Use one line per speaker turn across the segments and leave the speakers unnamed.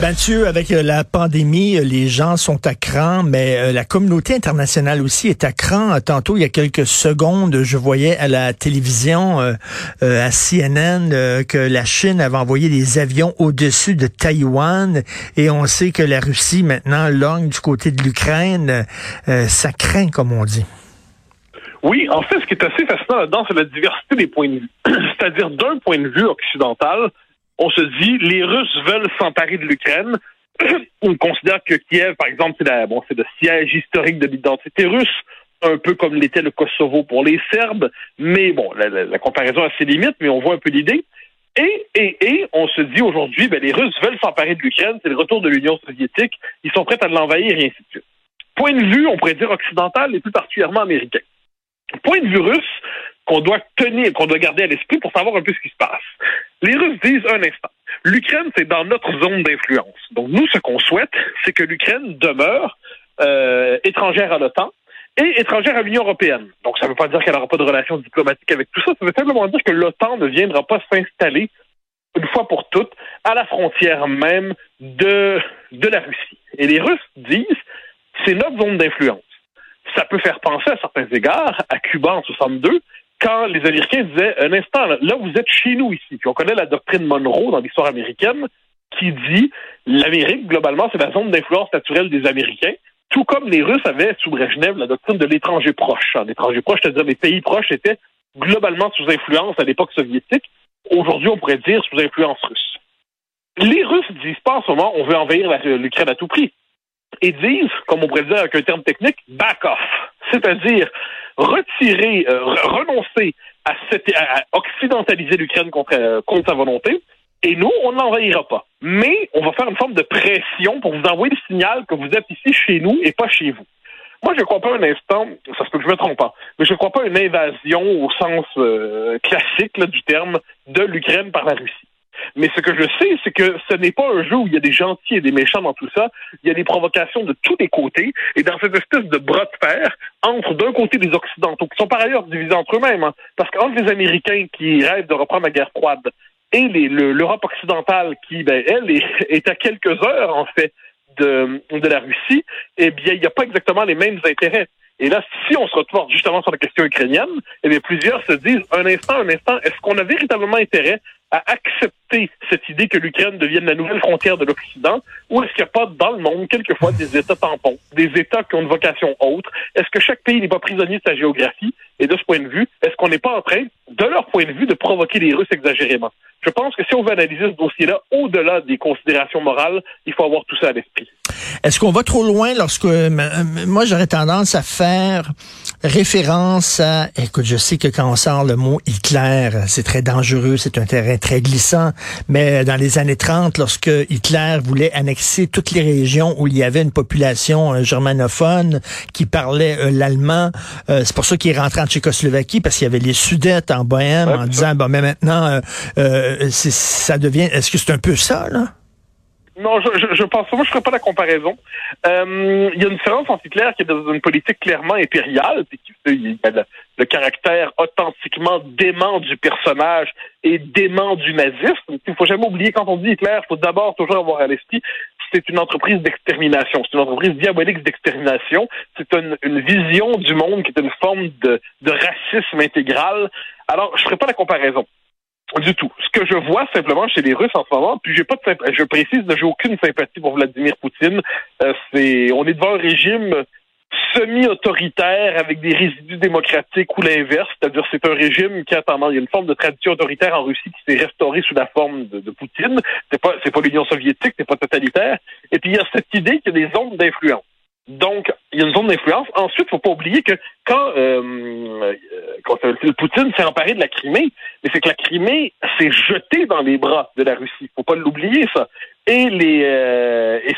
Mathieu, avec euh, la pandémie, euh, les gens sont à cran, mais euh, la communauté internationale aussi est à cran. Tantôt, il y a quelques secondes, je voyais à la télévision, à CNN, que la Chine avait envoyé des avions au-dessus de Taïwan et on sait que la Russie maintenant logne du côté de l'Ukraine. ça craint, comme on dit.
Oui, en fait, ce qui est assez fascinant là-dedans, c'est la diversité des points de vue. C'est-à-dire, d'un point de vue occidental, on se dit les Russes veulent s'emparer de l'Ukraine. on considère que Kiev, par exemple, c'est bon, le siège historique de l'identité russe, un peu comme l'était le Kosovo pour les Serbes. Mais bon, la, comparaison a ses limites, mais on voit un peu l'idée. Et, et, et on se dit aujourd'hui, ben, les Russes veulent s'emparer de l'Ukraine, c'est le retour de l'Union soviétique, ils sont prêts à l'envahir et ainsi de suite. Point de vue, on pourrait dire occidental et plus particulièrement américain. Point de vue russe, qu'on doit tenir, qu'on doit garder à l'esprit pour savoir un peu ce qui se passe. Les Russes disent un instant, l'Ukraine, c'est dans notre zone d'influence. Donc nous, ce qu'on souhaite, c'est que l'Ukraine demeure euh, étrangère à l'OTAN et étrangère à l'Union européenne. Donc ça ne veut pas dire qu'elle n'aura pas de relations diplomatiques avec tout ça, ça veut simplement dire que l'OTAN ne viendra pas s'installer une fois pour toutes à la frontière même de, de la Russie. Et les Russes disent, c'est notre zone d'influence. Ça peut faire penser à certains égards à Cuba en 62, quand les Américains disaient un instant, là, vous êtes chez nous ici. Puis on connaît la doctrine Monroe dans l'histoire américaine qui dit l'Amérique, globalement, c'est la zone d'influence naturelle des Américains. Tout comme les Russes avaient sous Brezhnev la doctrine de l'étranger proche. L'étranger proche, c'est-à-dire les pays proches étaient globalement sous influence à l'époque soviétique. Aujourd'hui, on pourrait dire sous influence russe. Les Russes disent pas en ce moment on veut envahir l'Ukraine à tout prix. Et disent, comme on pourrait dire avec un terme technique, back off. C'est-à-dire, retirer, euh, renoncer à, occidentaliser l'Ukraine contre, euh, contre sa volonté, et nous, on ne l'envahira pas. Mais on va faire une forme de pression pour vous envoyer le signal que vous êtes ici chez nous et pas chez vous. Moi, je ne crois pas un instant, ça se peut que je me trompe pas, mais je ne crois pas une invasion au sens euh, classique du terme de l'Ukraine par la Russie. Mais ce que je sais, c'est que ce n'est pas un jeu où il y a des gentils et des méchants dans tout ça. Il y a des provocations de tous les côtés. Et dans cette espèce de bras de fer, entre d'un côté les Occidentaux, qui sont par ailleurs divisés entre eux-mêmes, hein, parce qu'entre les Américains qui rêvent de reprendre la guerre froide et l'Europe occidentale qui, ben, elle, est, à quelques heures, en fait, de, de la Russie, eh bien, il n'y a pas exactement les mêmes intérêts. Et là, si on se retrouve justement sur la question ukrainienne, eh bien, plusieurs se disent, un instant, un instant, est-ce qu'on a véritablement intérêt à accepter cette idée que l'Ukraine devienne la nouvelle frontière de l'Occident, ou est-ce qu'il n'y a pas dans le monde quelquefois des États tampons, des États qui ont une vocation autre? Est-ce que chaque pays n'est pas prisonnier de sa géographie? Et de ce point de vue, est-ce qu'on n'est pas en train, de leur point de vue, de provoquer les Russes exagérément? Je pense que si on veut analyser ce dossier-là, au-delà des considérations morales, il faut avoir tout ça à l'esprit.
Est-ce qu'on va trop loin lorsque moi j'aurais tendance à faire référence à écoute, je sais que quand on sort le mot Hitler, c'est très dangereux, c'est un terrain très glissant, mais dans les années 30 lorsque Hitler voulait annexer toutes les régions où il y avait une population euh, germanophone qui parlait euh, l'allemand, euh, c'est pour ça qu'il est rentré en Tchécoslovaquie parce qu'il y avait les Sudètes en Bohème en disant bon mais maintenant ça devient est-ce que c'est un peu ça là?
Non, je, je, je pense moi je ferai pas la comparaison. Euh, il y a une différence entre Hitler qui est dans une politique clairement impériale, puis il a le, caractère authentiquement dément du personnage et dément du nazisme. Il faut jamais oublier quand on dit Hitler, il faut d'abord toujours avoir à l'esprit c'est une entreprise d'extermination, c'est une entreprise diabolique d'extermination, c'est une, une, vision du monde qui est une forme de, de racisme intégral. Alors, je ferai pas la comparaison. Du tout. Ce que je vois simplement chez les Russes en ce moment, puis j'ai pas de je précise, j'ai aucune sympathie pour Vladimir Poutine. Euh, c'est, on est devant un régime semi-autoritaire avec des résidus démocratiques ou l'inverse, c'est-à-dire c'est un régime qui a tendance, il y a une forme de tradition autoritaire en Russie qui s'est restaurée sous la forme de, Poutine. C'est pas, c'est pas l'Union soviétique, c'est pas totalitaire. Et puis il y a cette idée qu'il y a des zones d'influence. Donc, il y a une zone d'influence. Ensuite, faut pas oublier que quand, euh, quand Poutine s'est emparé de la Crimée, mais c'est que la Crimée s'est jetée dans les bras de la Russie. faut pas l'oublier, ça. Et les euh, et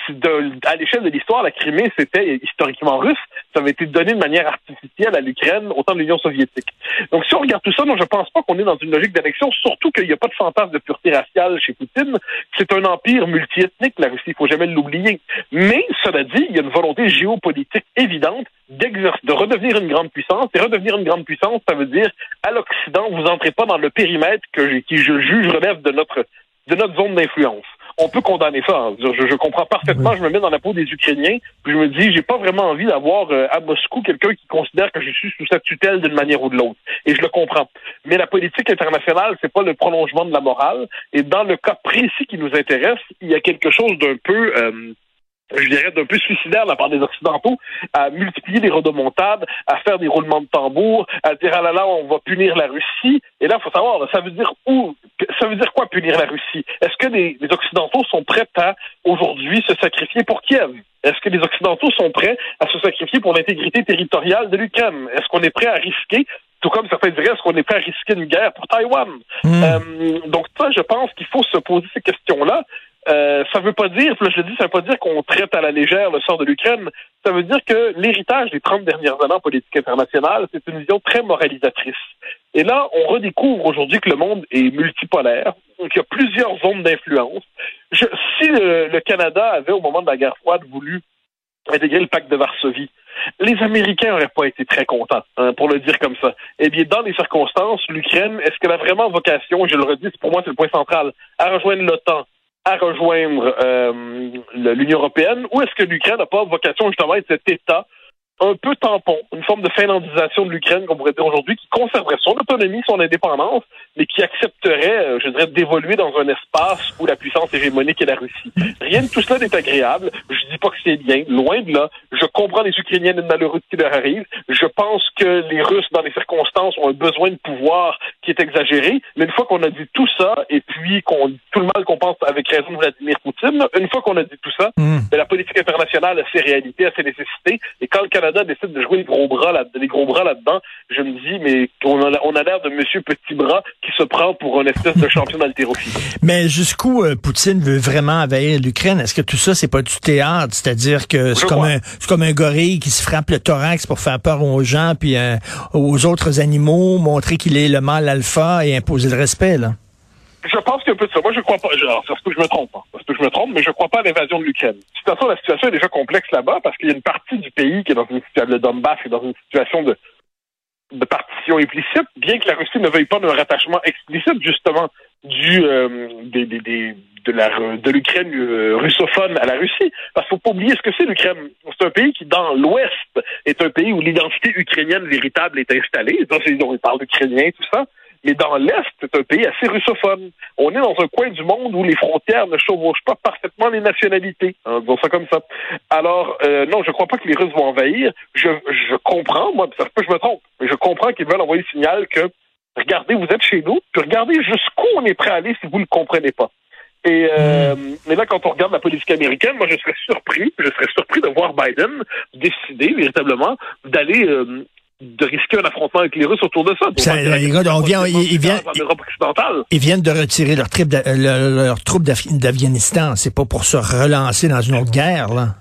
à l'échelle de l'histoire, la Crimée, c'était historiquement russe, ça avait été donné de manière artificielle à l'Ukraine au temps de l'Union soviétique. Donc, si on regarde tout ça, non, je pense pas qu'on est dans une logique d'annexion, surtout qu'il n'y a pas de fantasme de pureté raciale chez Poutine. C'est un empire multiethnique, la Russie, il faut jamais l'oublier. Mais, cela dit, il y a une volonté géopolitique évidente de redevenir une grande puissance. Et redevenir une grande puissance, ça veut dire, à l'Occident, vous entrez pas dans le périmètre que qui, je juge, relève de notre de notre zone d'influence. On peut condamner ça. Hein. Je, je, comprends parfaitement. Je me mets dans la peau des Ukrainiens. Puis je me dis, j'ai pas vraiment envie d'avoir euh, à Moscou quelqu'un qui considère que je suis sous sa tutelle d'une manière ou de l'autre. Et je le comprends. Mais la politique internationale, c'est pas le prolongement de la morale. Et dans le cas précis qui nous intéresse, il y a quelque chose d'un peu euh, je dirais, d'un peu suicidaire de la part des Occidentaux, à multiplier les rodomontades, à faire des roulements de tambour, à dire ah là là, on va punir la Russie. Et là, il faut savoir, ça veut dire où ça veut dire quoi punir la Russie? Est-ce que les, Occidentaux sont prêts à aujourd'hui se sacrifier pour Kiev? Est-ce que les Occidentaux sont prêts à se sacrifier pour l'intégrité territoriale de l'Ukraine? Est-ce qu'on est prêt à risquer tout comme certains diraient, est-ce qu'on est prêt à risquer une guerre pour Taïwan? Hmm. Euh, donc ça, je pense qu'il faut se poser ces questions-là. Euh, ça veut pas dire, je le dis, ça veut pas dire qu'on traite à la légère le sort de l'Ukraine. Ça veut dire que l'héritage des 30 dernières années en politique internationale, c'est une vision très moralisatrice. Et là, on redécouvre aujourd'hui que le monde est multipolaire, qu'il y a plusieurs zones d'influence. Si le, Canada avait, au moment de la guerre froide, voulu intégrer le pacte de Varsovie, les Américains n'auraient pas été très contents, hein, pour le dire comme ça. Eh bien, dans les circonstances, l'Ukraine, est-ce qu'elle a vraiment vocation, je le redis, pour moi c'est le point central, à rejoindre l'OTAN, à rejoindre euh, l'Union européenne, ou est-ce que l'Ukraine n'a pas vocation justement à être cet État un peu tampon, une forme de finlandisation de l'Ukraine, qu'on pourrait dire aujourd'hui, qui conserverait son autonomie, son indépendance, mais qui accepterait, euh, je dirais, d'évoluer dans un espace où la puissance hégémonique est la Russie? Rien de tout cela n'est agréable. Pas que c'est bien, loin de là. Je comprends les Ukrainiens et le malheureux qui leur arrive. Je pense que les Russes, dans les circonstances, ont un besoin de pouvoir qui est exagéré. Mais une fois qu'on a dit tout ça, et puis qu'on tout le mal qu'on pense avec raison de Vladimir Poutine, une fois qu'on a dit tout ça, hmm. ben, la politique internationale a ses réalités, a ses nécessités. Et quand le Canada décide de jouer les gros bras là, les gros bras là-dedans, je me dis, mais on a, on a l'air de Monsieur Petit Bras qui se prend pour un espèce de champion d'haltérophilie.
Mais jusqu'où euh, Poutine veut vraiment envahir l'Ukraine? Est-ce que tout ça, c'est pas du théâtre? C'est-à-dire que c'est comme, un, comme un gorille qui se frappe le thorax pour faire peur aux gens puis euh, aux autres animaux, montrer qu'il est le mâle alpha et imposer le respect, là?
Je pense qu'il y a un peu de ça. Moi, je crois pas. Se peut que je me trompe. Hein. Peut que je me trompe, mais je crois pas à l'invasion de l'Ukraine. De toute façon, la situation est déjà complexe là-bas parce qu'il y a une partie du pays qui est dans une situation, le Donbass est dans une situation de, de partition implicite, bien que la Russie ne veuille pas d'un rattachement explicite, justement, du euh, des, des, des, de la de l'Ukraine euh, russophone à la Russie. Parce qu'il faut pas oublier ce que c'est l'Ukraine. C'est un pays qui, dans l'Ouest, est un pays où l'identité ukrainienne véritable est installée. Donc, on parle d'Ukrainien, tout ça. Mais dans l'Est, c'est un pays assez russophone. On est dans un coin du monde où les frontières ne chevauchent pas parfaitement les nationalités. Hein, disons ça comme ça. Alors, euh, non, je crois pas que les Russes vont envahir. Je, je comprends, moi, ça se peut que je me trompe, mais je comprends qu'ils veulent envoyer le signal que, regardez, vous êtes chez nous, puis regardez jusqu'où on est prêt à aller si vous ne le comprenez pas. Et euh, hmm. mais là, quand on regarde la politique américaine, moi, je serais surpris, je serais surpris de voir Biden décider véritablement d'aller euh, de risquer un affrontement avec les Russes autour de ça. ça
les gars, on vient, ils, viennent, ils, viennent de retirer leur, trip leur, troupes d'Afghanistan. C'est pas pour se relancer dans une autre guerre, là.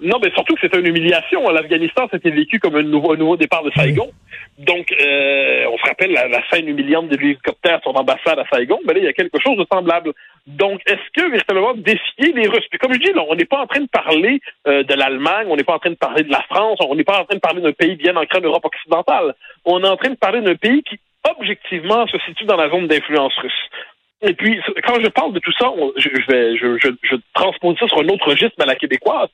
Non, mais surtout que c'était une humiliation. L'Afghanistan, c'était vécu comme un nouveau, nouveau départ de Saigon. Donc, euh, on se rappelle la, scène humiliante de l'hélicoptère sur l'ambassade à Saigon. Mais là, il y a quelque chose de semblable. Donc, est-ce que véritablement défier les Russes? Puis comme je dis, là, on n'est pas en train de parler euh, de l'Allemagne, on n'est pas en train de parler de la France, on n'est pas en train de parler d'un pays bien ancré en Europe occidentale. On est en train de parler d'un pays qui objectivement se situe dans la zone d'influence russe. Et puis, quand je parle de tout ça, je, vais, je, je, je, transpose ça sur un autre registre à la québécoise.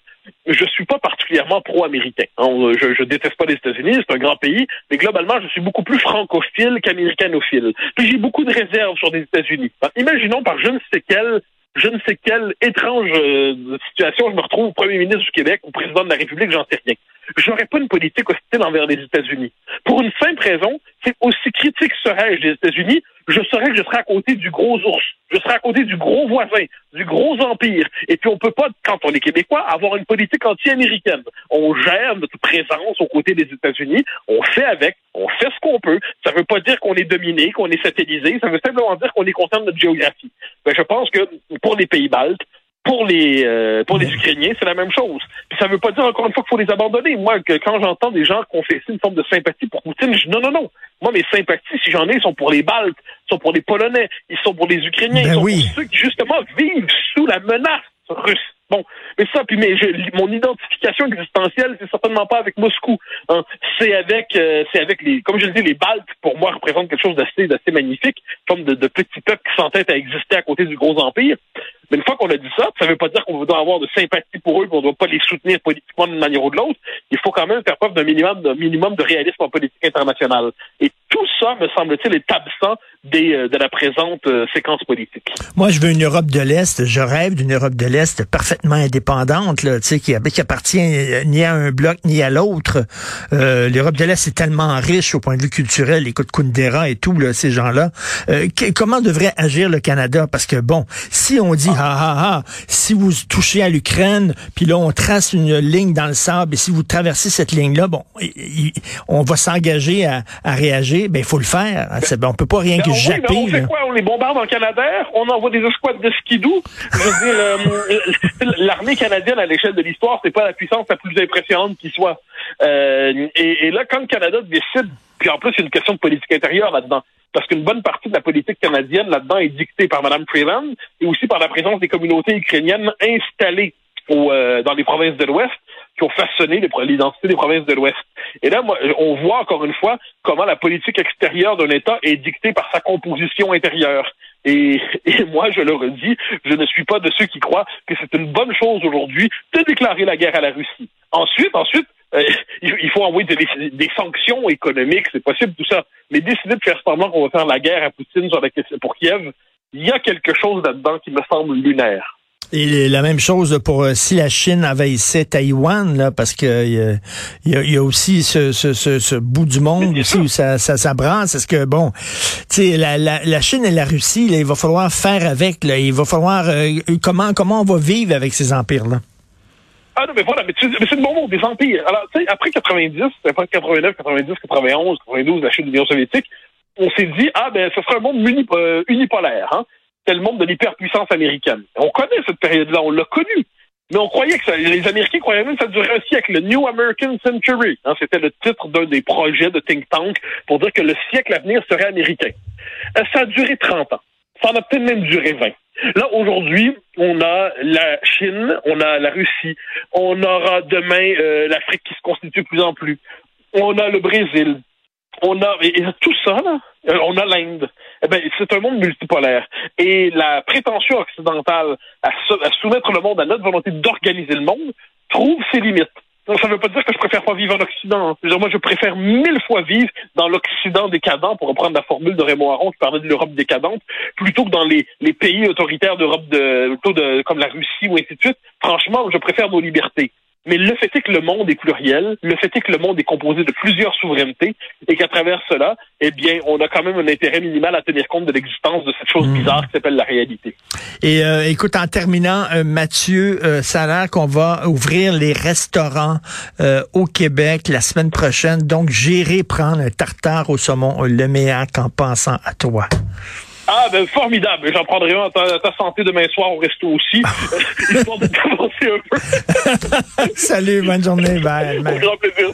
Je suis pas particulièrement pro-américain. Hein. Je, je déteste pas les États-Unis, c'est un grand pays, mais globalement, je suis beaucoup plus francophile qu'américanophile. Puis j'ai beaucoup de réserves sur les États-Unis. Imaginons par je ne sais quel je ne sais quelle étrange euh, situation je me retrouve premier ministre du Québec ou président de la République, j'en sais rien. J'aurais pas une politique hostile envers les États-Unis. Pour une simple raison, c'est aussi critique serais-je des États-Unis, je saurais que je serais à côté du gros ours, je serais à côté du gros voisin, du gros empire. Et puis on peut pas, quand on est québécois, avoir une politique anti-américaine. On gère notre présence aux côtés des États-Unis, on fait avec, on fait ce qu'on peut. Ça veut pas dire qu'on est dominé, qu'on est satellisé, ça veut simplement dire qu'on est content de notre géographie. Ben, je pense que pour les pays baltes, pour les euh, pour les Ukrainiens, c'est la même chose. Puis ça veut pas dire encore une fois qu'il faut les abandonner. Moi, que quand j'entends des gens confesser une forme de sympathie pour Poutine, je dis non, non, non. Moi, mes sympathies, si j'en ai, sont pour les Baltes, sont pour les Polonais, ils sont pour les Ukrainiens,
Ben
ils sont
oui.
pour ceux qui justement vivent sous la menace russe. Bon, mais ça, puis mais je, mon identification existentielle, c'est certainement pas avec Moscou. hein. C'est avec, euh, c'est avec les, comme je le dis, les Baltes. Pour moi, représentent quelque chose d'assez, d'assez magnifique, comme de, de petits peuples qui s'entêtent à exister à côté du gros empire. Mais une fois qu'on a dit ça, ça veut pas dire qu'on doit avoir de sympathie pour eux, qu'on doit pas les soutenir politiquement d'une manière ou de l'autre. Il faut quand même faire preuve d'un minimum, de réalisme en politique internationale. Et tout ça, me semble-t-il, est absent des, euh, de la présente euh, séquence politique.
Moi, je veux une Europe de l'Est. Je rêve d'une Europe de l'Est parfaitement indépendante, là, tu sais, qui, qui appartient euh, ni à un bloc ni à l'autre. Euh, L'Europe de l'Est est tellement riche au point de vue culturel. Écoute Kundera et tout, là, ces gens-là. Euh, comment devrait agir le Canada? Parce que bon, si on dit ah ah ah, si vous touchez à l'Ukraine, puis là on trace une ligne dans le sable, et si vous traversez cette ligne-là, bon, on va s'engager à, à réagir. Ben il faut le faire. Ben, on peut pas rien que
oui, on fait
là.
quoi? On les bombarde en Canadair? On envoie des escouades de skidoo? Je veux dire, euh, l'armée canadienne à l'échelle de l'histoire, c'est pas la puissance la plus impressionnante qui soit. Euh, et, et là, quand le Canada décide, puis en plus, il y a une question de politique intérieure là-dedans. Parce qu'une bonne partie de la politique canadienne là-dedans est dictée par Mme Freeland et aussi par la présence des communautés ukrainiennes installées au, euh, dans les provinces de l'Ouest qui ont façonné l'identité des provinces de l'Ouest. Et là, moi, on voit encore une fois comment la politique extérieure d'un État est dictée par sa composition intérieure. Et, et moi, je le redis, je ne suis pas de ceux qui croient que c'est une bonne chose aujourd'hui de déclarer la guerre à la Russie. Ensuite, ensuite, euh, il faut envoyer des, des sanctions économiques, c'est possible tout ça. Mais décider de faire semblant qu'on va faire la guerre à Poutine sur la question pour Kiev, il y a quelque chose là-dedans qui me semble lunaire.
Et la même chose pour euh, si la Chine envahissait Taïwan, là, parce que euh, il y, a, il y a aussi ce, ce, ce, ce bout du monde aussi où ça, ça, ça brasse. Est-ce que bon, tu sais, la, la, la Chine et la Russie, là, il va falloir faire avec. Là, il va falloir euh, comment comment on va vivre avec ces empires là.
Ah non, mais voilà, mais, c'est le bon mot, des empires. Alors, tu sais, après 90, après 89, 90, 91, 92, la chute de l'Union soviétique, on s'est dit, ah ben, ce sera un monde euh, unipolaire, hein. C'est le monde de l'hyperpuissance américaine. On connaît cette période-là, on l'a connue. Mais on croyait que ça, les Américains croyaient même que ça durait un siècle. Le New American Century, hein, c'était le titre d'un des projets de think tank pour dire que le siècle à venir serait américain. Euh, ça a duré 30 ans. Ça en a peut-être même duré 20. Là, aujourd'hui, on a la Chine, on a la Russie, on aura demain euh, l'Afrique qui se constitue de plus en plus. On a le Brésil. On a et, et tout ça, là, euh, on a l'Inde. Eh ben, c'est un monde multipolaire. Et la prétention occidentale à, sou- à soumettre le monde à notre volonté d'organiser le monde trouve ses limites. Ça ne veut pas dire que je préfère pas vivre en Occident. hein. Je moi, je préfère mille fois vivre dans l'Occident décadent, pour reprendre la formule de Raymond Aron qui parlait de l'Europe décadente, plutôt que dans les, les pays autoritaires d'Europe de, plutôt de, comme la Russie ou ainsi de suite. Franchement, je préfère nos libertés. Mais le fait est que le monde est pluriel, le fait est que le monde est composé de plusieurs souverainetés et qu'à travers cela, eh bien, on a quand même un intérêt minimal à tenir compte de l'existence de cette chose bizarre qui s'appelle la réalité.
Et euh, écoute, en terminant, euh, Mathieu, euh, ça a l'air qu'on va ouvrir les restaurants euh, au Québec la semaine prochaine. Donc, j'irai prendre un tartare au saumon le meilleur en pensant à toi.
Ah, ben formidable. J'en prendrai un à ta, santé demain soir au resto aussi, histoire de un peu.
Salut, bonne journée. Bye.
Au grand plaisir.